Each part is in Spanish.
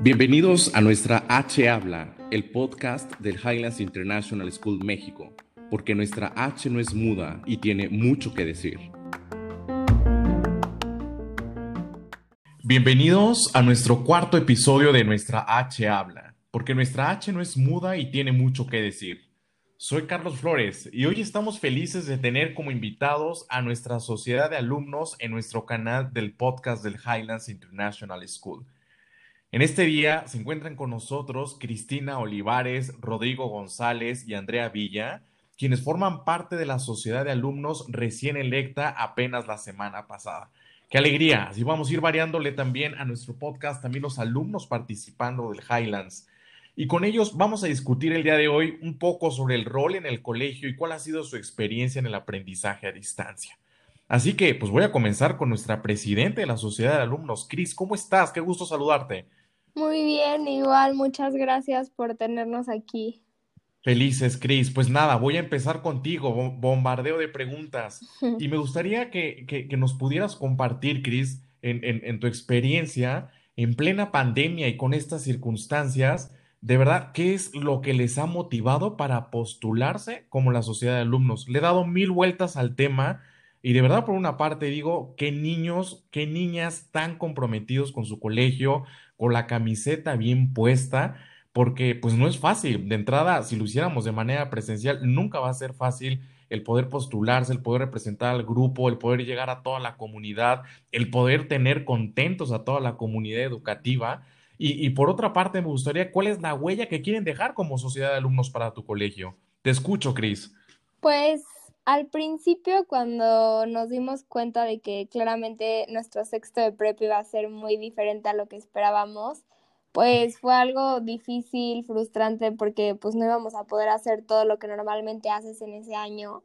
Bienvenidos a nuestra H Habla, el podcast del Highlands International School México, porque nuestra H no es muda y tiene mucho que decir. Bienvenidos a nuestro cuarto episodio de nuestra H Habla, porque nuestra H no es muda y tiene mucho que decir. Soy Carlos Flores y hoy estamos felices de tener como invitados a nuestra sociedad de alumnos en nuestro canal del podcast del Highlands International School. En este día se encuentran con nosotros Cristina Olivares, Rodrigo González y Andrea Villa, quienes forman parte de la sociedad de alumnos recién electa apenas la semana pasada. Qué alegría. Así vamos a ir variándole también a nuestro podcast, también los alumnos participando del Highlands. Y con ellos vamos a discutir el día de hoy un poco sobre el rol en el colegio y cuál ha sido su experiencia en el aprendizaje a distancia. Así que, pues voy a comenzar con nuestra presidenta de la Sociedad de Alumnos, Cris. ¿Cómo estás? Qué gusto saludarte. Muy bien, igual, muchas gracias por tenernos aquí. Felices, Cris. Pues nada, voy a empezar contigo, bombardeo de preguntas. Y me gustaría que, que, nos pudieras compartir, Cris, en, en, en, tu experiencia en plena pandemia y con estas circunstancias, de verdad, ¿qué es lo que les ha motivado para postularse como la sociedad de alumnos? Le he dado mil vueltas al tema y de verdad, por una parte, digo, qué niños, qué niñas tan comprometidos con su colegio, con la camiseta bien puesta porque pues no es fácil. De entrada, si lo hiciéramos de manera presencial, nunca va a ser fácil el poder postularse, el poder representar al grupo, el poder llegar a toda la comunidad, el poder tener contentos a toda la comunidad educativa. Y, por otra parte, me gustaría, ¿cuál es la huella que quieren dejar como sociedad de alumnos para tu colegio? Te escucho, Cris. Pues al principio, cuando nos dimos cuenta de que claramente nuestro sexto de prep iba a ser muy diferente a lo que esperábamos, pues fue algo difícil, frustrante, porque pues no íbamos a poder hacer todo lo que normalmente haces en ese año.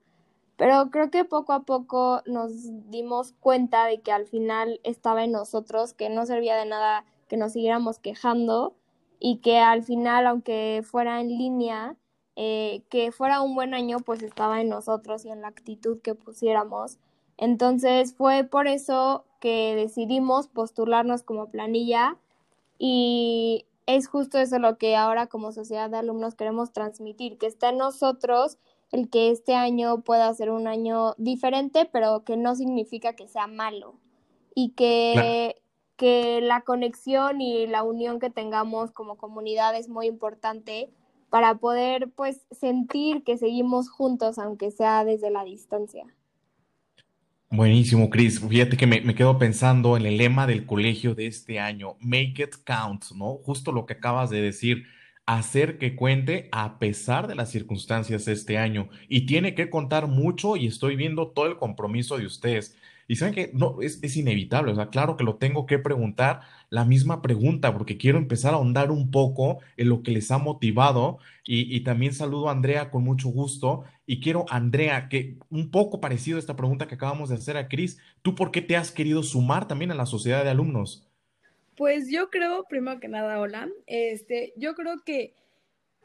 Pero creo que poco a poco nos dimos cuenta de que al final estaba en nosotros, que no servía de nada que nos siguiéramos quejando y que al final, aunque fuera en línea, eh, que fuera un buen año, pues estaba en nosotros y en la actitud que pusiéramos. Entonces fue por eso que decidimos postularnos como planilla y es justo eso lo que ahora como sociedad de alumnos queremos transmitir, que está en nosotros el que este año pueda ser un año diferente, pero que no significa que sea malo. Y que, que la conexión y la unión que tengamos como comunidad es muy importante para poder pues sentir que seguimos juntos, aunque sea desde la distancia. Buenísimo, Chris. Fíjate que me, quedo pensando en el lema del colegio de este año, Make it count, ¿no? Justo lo que acabas de decir, hacer que cuente a pesar de las circunstancias este año. Y tiene que contar mucho y estoy viendo todo el compromiso de ustedes. Y saben que no, es, es, inevitable, o sea, claro que lo tengo que preguntar la misma pregunta porque quiero empezar a ahondar un poco en lo que les ha motivado. Y, y, también saludo a Andrea con mucho gusto. Y quiero, Andrea, que un poco parecido a esta pregunta que acabamos de hacer a Cris, ¿tú por qué te has querido sumar también a la sociedad de alumnos? Pues yo creo, primero que nada, hola, este, yo creo que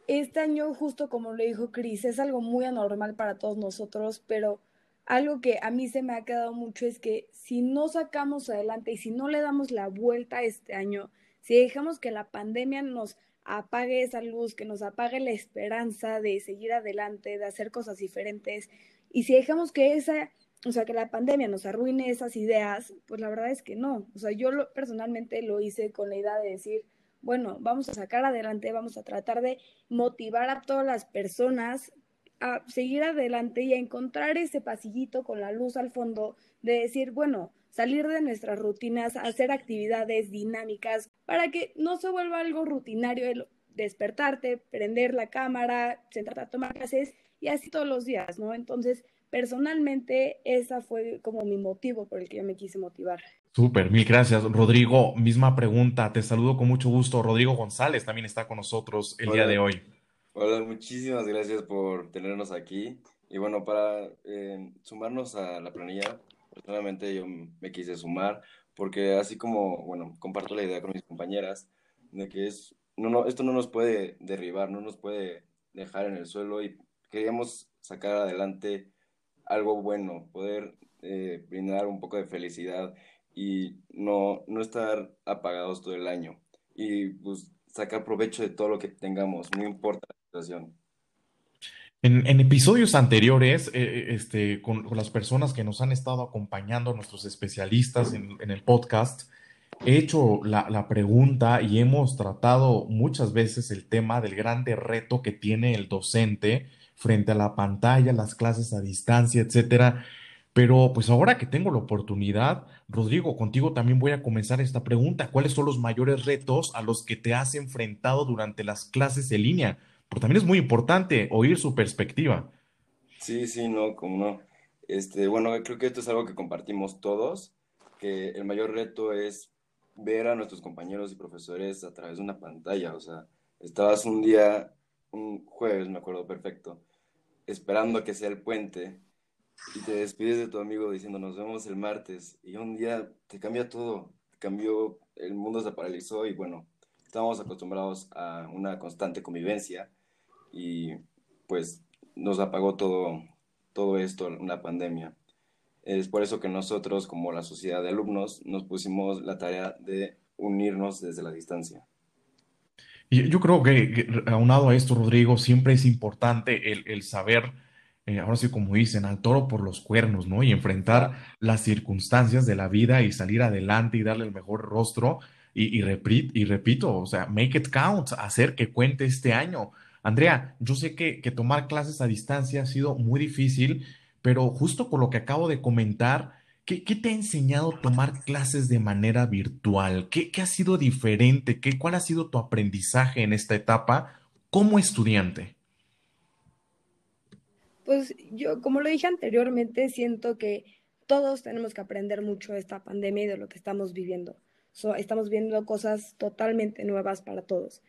este año, justo como le dijo Cris, es algo muy anormal para todos nosotros, pero algo que a mí se me ha quedado mucho es que si no sacamos adelante y si no le damos la vuelta este año, si dejamos que la pandemia nos apague esa luz, que nos apague la esperanza de seguir adelante, de hacer cosas diferentes, y si dejamos que esa, o sea, que la pandemia nos arruine esas ideas, pues la verdad es que no. O sea, yo lo, personalmente lo hice con la idea de decir, bueno, vamos a sacar adelante, vamos a tratar de motivar a todas las personas a seguir adelante y a encontrar ese pasillito con la luz al fondo de decir, bueno, salir de nuestras rutinas, hacer actividades dinámicas para que no se vuelva algo rutinario el despertarte, prender la cámara, sentarte a tomar clases y así todos los días, ¿no? Entonces, personalmente, esa fue como mi motivo por el que yo me quise motivar. Súper, mil gracias. Rodrigo, misma pregunta, te saludo con mucho gusto. Rodrigo González también está con nosotros el día de hoy. Hola, muchísimas gracias por tenernos aquí. Y bueno, para eh, sumarnos a la planilla, personalmente yo me quise sumar porque así como, bueno, comparto la idea con mis compañeras de que es, no, no, esto no nos puede derribar, no nos puede dejar en el suelo y queríamos sacar adelante algo bueno, poder eh, brindar un poco de felicidad y no, no estar apagados todo el año y pues sacar provecho de todo lo que tengamos, no importa En, episodios anteriores, eh, eh, este, con, las personas que nos han estado acompañando, nuestros especialistas en, en el podcast, he hecho la, la pregunta y hemos tratado muchas veces el tema del grande reto que tiene el docente frente a la pantalla, las clases a distancia, etcétera. Pero pues ahora que tengo la oportunidad, Rodrigo, contigo también voy a comenzar esta pregunta. ¿Cuáles son los mayores retos a los que te has enfrentado durante las clases en línea? Porque también es muy importante oír su perspectiva. Sí, sí, no, como no. Este, bueno, creo que esto es algo que compartimos todos, que el mayor reto es ver a nuestros compañeros y profesores a través de una pantalla. O sea, estabas un día, un jueves, me acuerdo perfecto, esperando a que sea el puente y te despides de tu amigo diciendo nos vemos el martes y un día te cambia todo, cambió, el mundo se paralizó y bueno, estábamos acostumbrados a una constante convivencia y pues nos apagó todo, todo esto, una pandemia. Es por eso que nosotros, como la sociedad de alumnos, nos pusimos la tarea de unirnos desde la distancia. Y yo creo que, que aunado a esto, Rodrigo, siempre es importante el, el saber eh, ahora sí, como dicen, al toro por los cuernos, ¿no? Y enfrentar las circunstancias de la vida y salir adelante y darle el mejor rostro. Y, y, repri- y repito, o sea, make it count, hacer que cuente este año. Andrea, yo sé que, tomar clases a distancia ha sido muy difícil, pero justo por lo que acabo de comentar, ¿qué, qué te ha enseñado tomar clases de manera virtual? ¿Qué, qué ha sido diferente? ¿Qué, cuál ha sido tu aprendizaje en esta etapa como estudiante? Pues yo, como lo dije anteriormente, siento que todos tenemos que aprender mucho de esta pandemia y de lo que estamos viviendo. So, estamos viendo cosas totalmente nuevas para todos.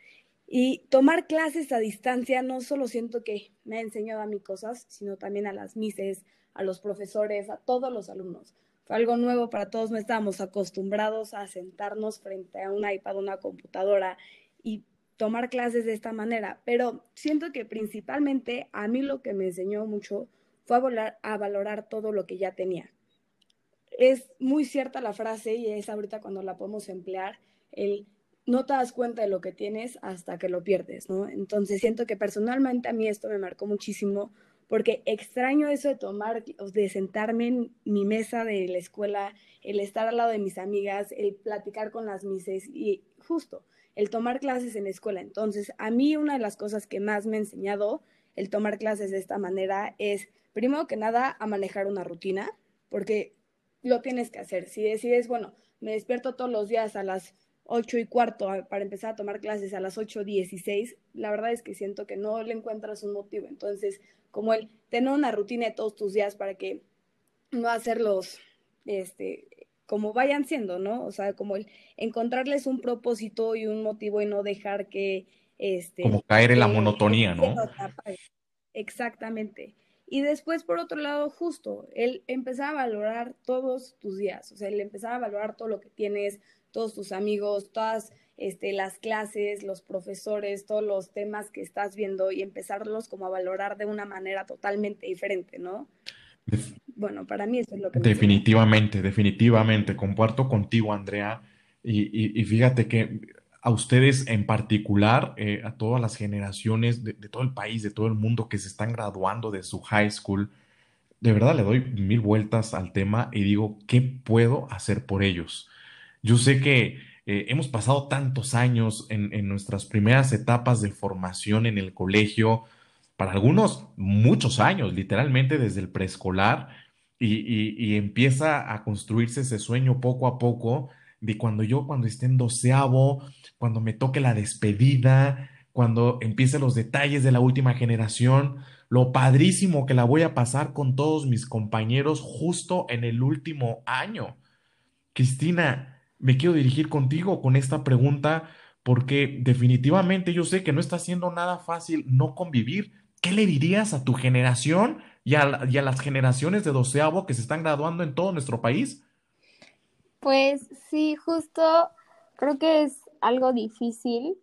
Y tomar clases a distancia no solo siento que me ha enseñado a mí cosas, sino también a las mises, a los profesores, a todos los alumnos. Fue algo nuevo para todos, no estábamos acostumbrados a sentarnos frente a un iPad, una computadora y tomar clases de esta manera, pero siento que principalmente a mí lo que me enseñó mucho fue a, valorar todo lo que ya tenía. Es muy cierta la frase y es ahorita cuando la podemos emplear, el no te das cuenta de lo que tienes hasta que lo pierdes, ¿no? Entonces siento que personalmente a mí esto me marcó muchísimo porque extraño eso de tomar, de sentarme en mi mesa de la escuela, el estar al lado de mis amigas, el platicar con las mises y justo el tomar clases en la escuela. Entonces, a mí una de las cosas que más me ha enseñado el tomar clases de esta manera es, primero que nada, a manejar una rutina, porque lo tienes que hacer. Si decides, bueno, me despierto todos los días a las 8 y cuarto para empezar a tomar clases a las 8.16, la verdad es que siento que no le encuentras un motivo. Entonces, como el tener una rutina de todos tus días para que no hacerlos, este, como vayan siendo, ¿no? O sea, como el encontrarles un propósito y un motivo y no dejar que, Como este, caer en la monotonía, ¿no? Exactamente. Y después, por otro lado, justo, el empezar a valorar todos tus días, o sea, el empezar a valorar todo lo que tienes, todos tus amigos, todas este, las clases, los profesores, todos los temas que estás viendo y empezarlos como a valorar de una manera totalmente diferente, ¿no? Bueno, para mí eso es lo que definitivamente, definitivamente, comparto contigo, Andrea, y, y- y fíjate que a ustedes en particular, eh, a todas las generaciones de, de todo el país, de todo el mundo que se están graduando de su high school, de verdad le doy mil vueltas al tema y digo, ¿qué puedo hacer por ellos? Yo sé que eh, hemos pasado tantos años en, nuestras primeras etapas de formación en el colegio, para algunos muchos años, literalmente desde el preescolar, y, y- y empieza a construirse ese sueño poco a poco de cuando yo, cuando esté en doceavo, cuando me toque la despedida, cuando empiece los detalles de la última generación, lo padrísimo que la voy a pasar con todos mis compañeros justo en el último año. Cristina, me quiero dirigir contigo con esta pregunta porque definitivamente yo sé que no está siendo nada fácil no convivir. ¿Qué le dirías a tu generación y a, las generaciones de doceavo que se están graduando en todo nuestro país? Pues sí, justo creo que es algo difícil,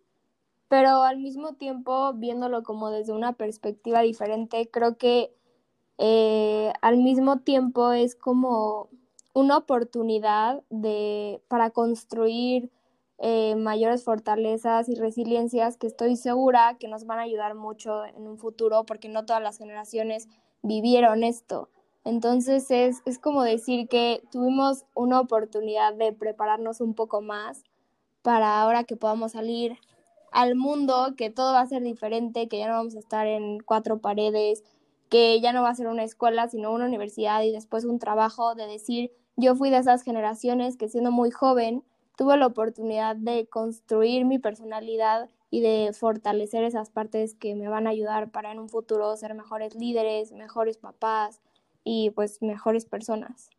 pero al mismo tiempo, viéndolo como desde una perspectiva diferente, creo que eh, al mismo tiempo es como una oportunidad de, para construir eh, mayores fortalezas y resiliencias que estoy segura que nos van a ayudar mucho en un futuro porque no todas las generaciones vivieron esto. Entonces es, es como decir que tuvimos una oportunidad de prepararnos un poco más para ahora que podamos salir al mundo, que todo va a ser diferente, que ya no vamos a estar en cuatro paredes, que ya no va a ser una escuela, sino una universidad y después un trabajo, de decir, yo fui de esas generaciones que siendo muy joven tuve la oportunidad de construir mi personalidad y de fortalecer esas partes que me van a ayudar para en un futuro ser mejores líderes, mejores papás y pues mejores personas.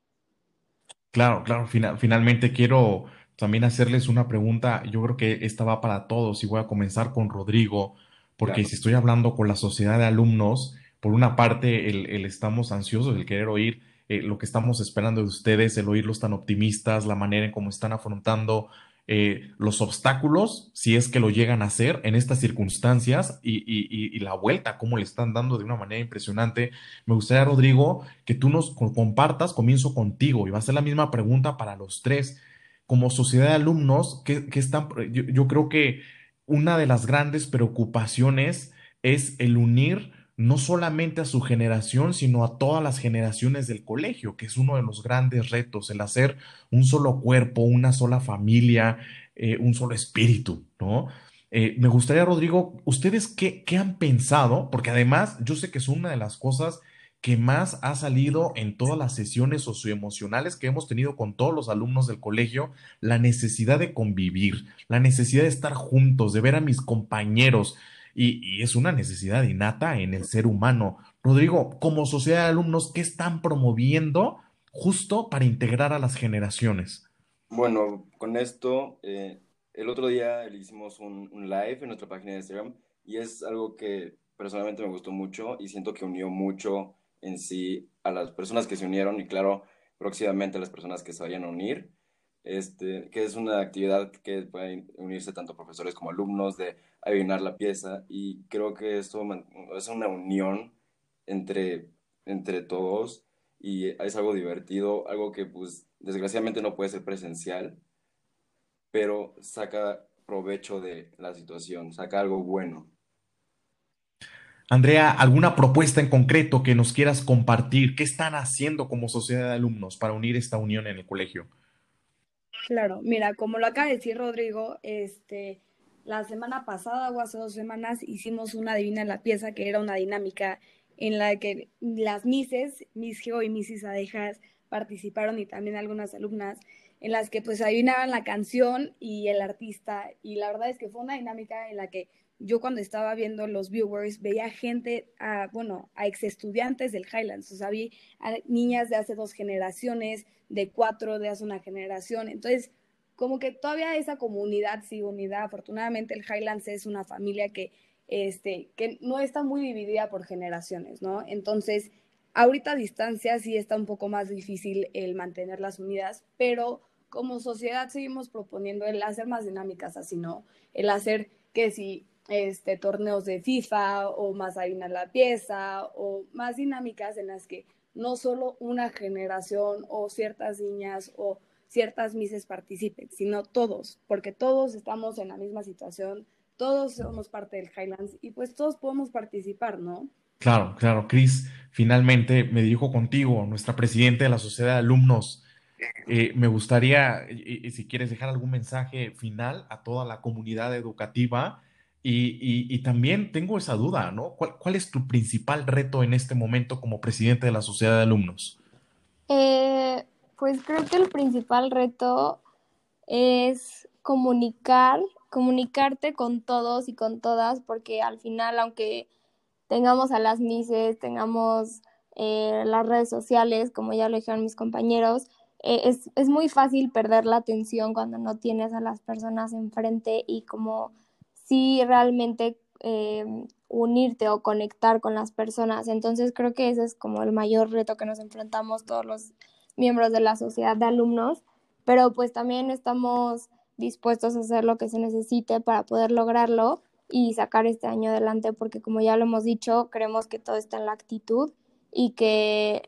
Claro, claro, finalmente quiero también hacerles una pregunta, yo creo que esta va para todos y voy a comenzar con Rodrigo, porque si estoy hablando con la sociedad de alumnos, por una parte el, estamos ansiosos, el querer oír eh, lo que estamos esperando de ustedes, el oírlos tan optimistas, la manera en cómo están afrontando eh, los obstáculos, si es que lo llegan a hacer en estas circunstancias y, y, la vuelta, cómo le están dando de una manera impresionante. Me gustaría, Rodrigo, que tú nos compartas, comienzo contigo y va a ser la misma pregunta para los tres como sociedad de alumnos, están, yo, creo que una de las grandes preocupaciones es el unir no solamente a su generación, sino a todas las generaciones del colegio, que es uno de los grandes retos, el hacer un solo cuerpo, una sola familia, eh, un solo espíritu, ¿no? Eh, me gustaría, Rodrigo, ¿ustedes qué, qué han pensado? Porque además yo sé que es una de las cosas que más ha salido en todas las sesiones socioemocionales que hemos tenido con todos los alumnos del colegio, la necesidad de convivir, la necesidad de estar juntos, de ver a mis compañeros, y, es una necesidad innata en el ser humano. Rodrigo, como sociedad de alumnos, ¿qué están promoviendo justo para integrar a las generaciones? Bueno, con esto, eh, el otro día le hicimos un, un live en nuestra página de Instagram y es algo que personalmente me gustó mucho y siento que unió mucho en sí a las personas que se unieron y claro, próximamente a las personas que se vayan a unir, este, que es una actividad que pueden unirse tanto profesores como alumnos de adivinar la pieza y creo que esto es una unión entre, entre todos y es algo divertido, algo que pues desgraciadamente no puede ser presencial, pero saca provecho de la situación, saca algo bueno. Andrea, ¿alguna propuesta en concreto que nos quieras compartir? ¿Qué están haciendo como sociedad de alumnos para unir esta unión en el colegio? Claro, mira, como lo acaba de decir Rodrigo, este, la semana pasada o hace dos semanas hicimos una divina en la pieza que era una dinámica en la que las Mises, Miss Geo y Missis Adejas participaron y también algunas alumnas en las que pues adivinaban la canción y el artista y la verdad es que fue una dinámica en la que yo cuando estaba viendo los viewers veía gente, a, bueno, a ex estudiantes del Highlands, o sea, vi a niñas de hace dos generaciones, de cuatro de hace una generación, entonces como que todavía esa comunidad sigue unida, afortunadamente el Highlands es una familia que, este, que no está muy dividida por generaciones, ¿no? Entonces, ahorita a distancia sí está un poco más difícil el mantenerlas unidas, pero como sociedad seguimos proponiendo el hacer más dinámicas así, ¿no? El hacer que si este, torneos de FIFA o más harina la pieza o más dinámicas en las que no solo una generación o ciertas niñas o ciertas mises participen, sino todos, porque todos estamos en la misma situación, todos somos parte del Highlands y pues todos podemos participar, ¿no? Claro, claro. Cris, finalmente me dirijo contigo, nuestra presidenta de la Sociedad de Alumnos. Eh, me gustaría, si quieres dejar algún mensaje final a toda la comunidad educativa y, también tengo esa duda, ¿no? ¿Cuál, es tu principal reto en este momento como presidente de la sociedad de alumnos? Eh, pues creo que el principal reto es comunicar, comunicarte con todos y con todas, porque al final, aunque tengamos a las mises, tengamos eh, las redes sociales, como ya lo dijeron mis compañeros, eh, es, es muy fácil perder la atención cuando no tienes a las personas enfrente y como sí realmente eh, unirte o conectar con las personas. Entonces creo que ese es como el mayor reto que nos enfrentamos todos los miembros de la sociedad de alumnos, pero pues también estamos dispuestos a hacer lo que se necesite para poder lograrlo y sacar este año adelante, porque como ya lo hemos dicho, creemos que todo está en la actitud y que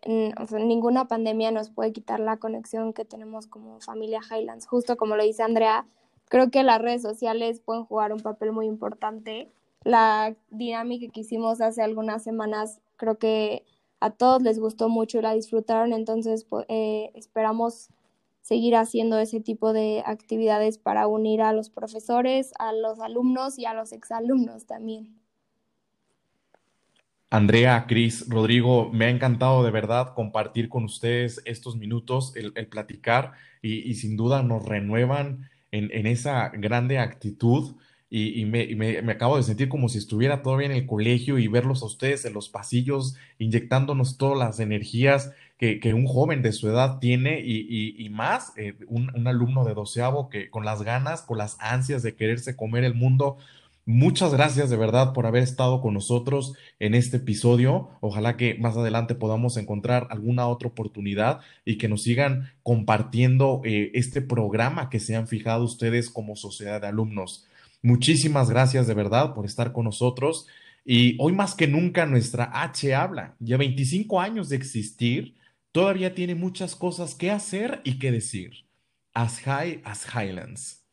ninguna pandemia nos puede quitar la conexión que tenemos como familia Highlands. Justo como lo dice Andrea, creo que las redes sociales pueden jugar un papel muy importante. La dinámica que hicimos hace algunas semanas creo que a todos les gustó mucho y la disfrutaron, entonces eh, esperamos seguir haciendo ese tipo de actividades para unir a los profesores, a los alumnos y a los exalumnos también. Andrea, Cris, Rodrigo, me ha encantado de verdad compartir con ustedes estos minutos, el, platicar y, sin duda nos renuevan en, esa grande actitud y, me, acabo de sentir como si estuviera todavía en el colegio y verlos a ustedes en los pasillos inyectándonos todas las energías que, un joven de su edad tiene y, más eh, un, un, alumno de doceavo que con las ganas, con las ansias de quererse comer el mundo Muchas gracias de verdad por haber estado con nosotros en este episodio. Ojalá que más adelante podamos encontrar alguna otra oportunidad y que nos sigan compartiendo eh, este programa que se han fijado ustedes como sociedad de alumnos. Muchísimas gracias de verdad por estar con nosotros. Y hoy más que nunca nuestra H habla. Ya 25 años de existir, todavía tiene muchas cosas que hacer y que decir. As high as Highlands.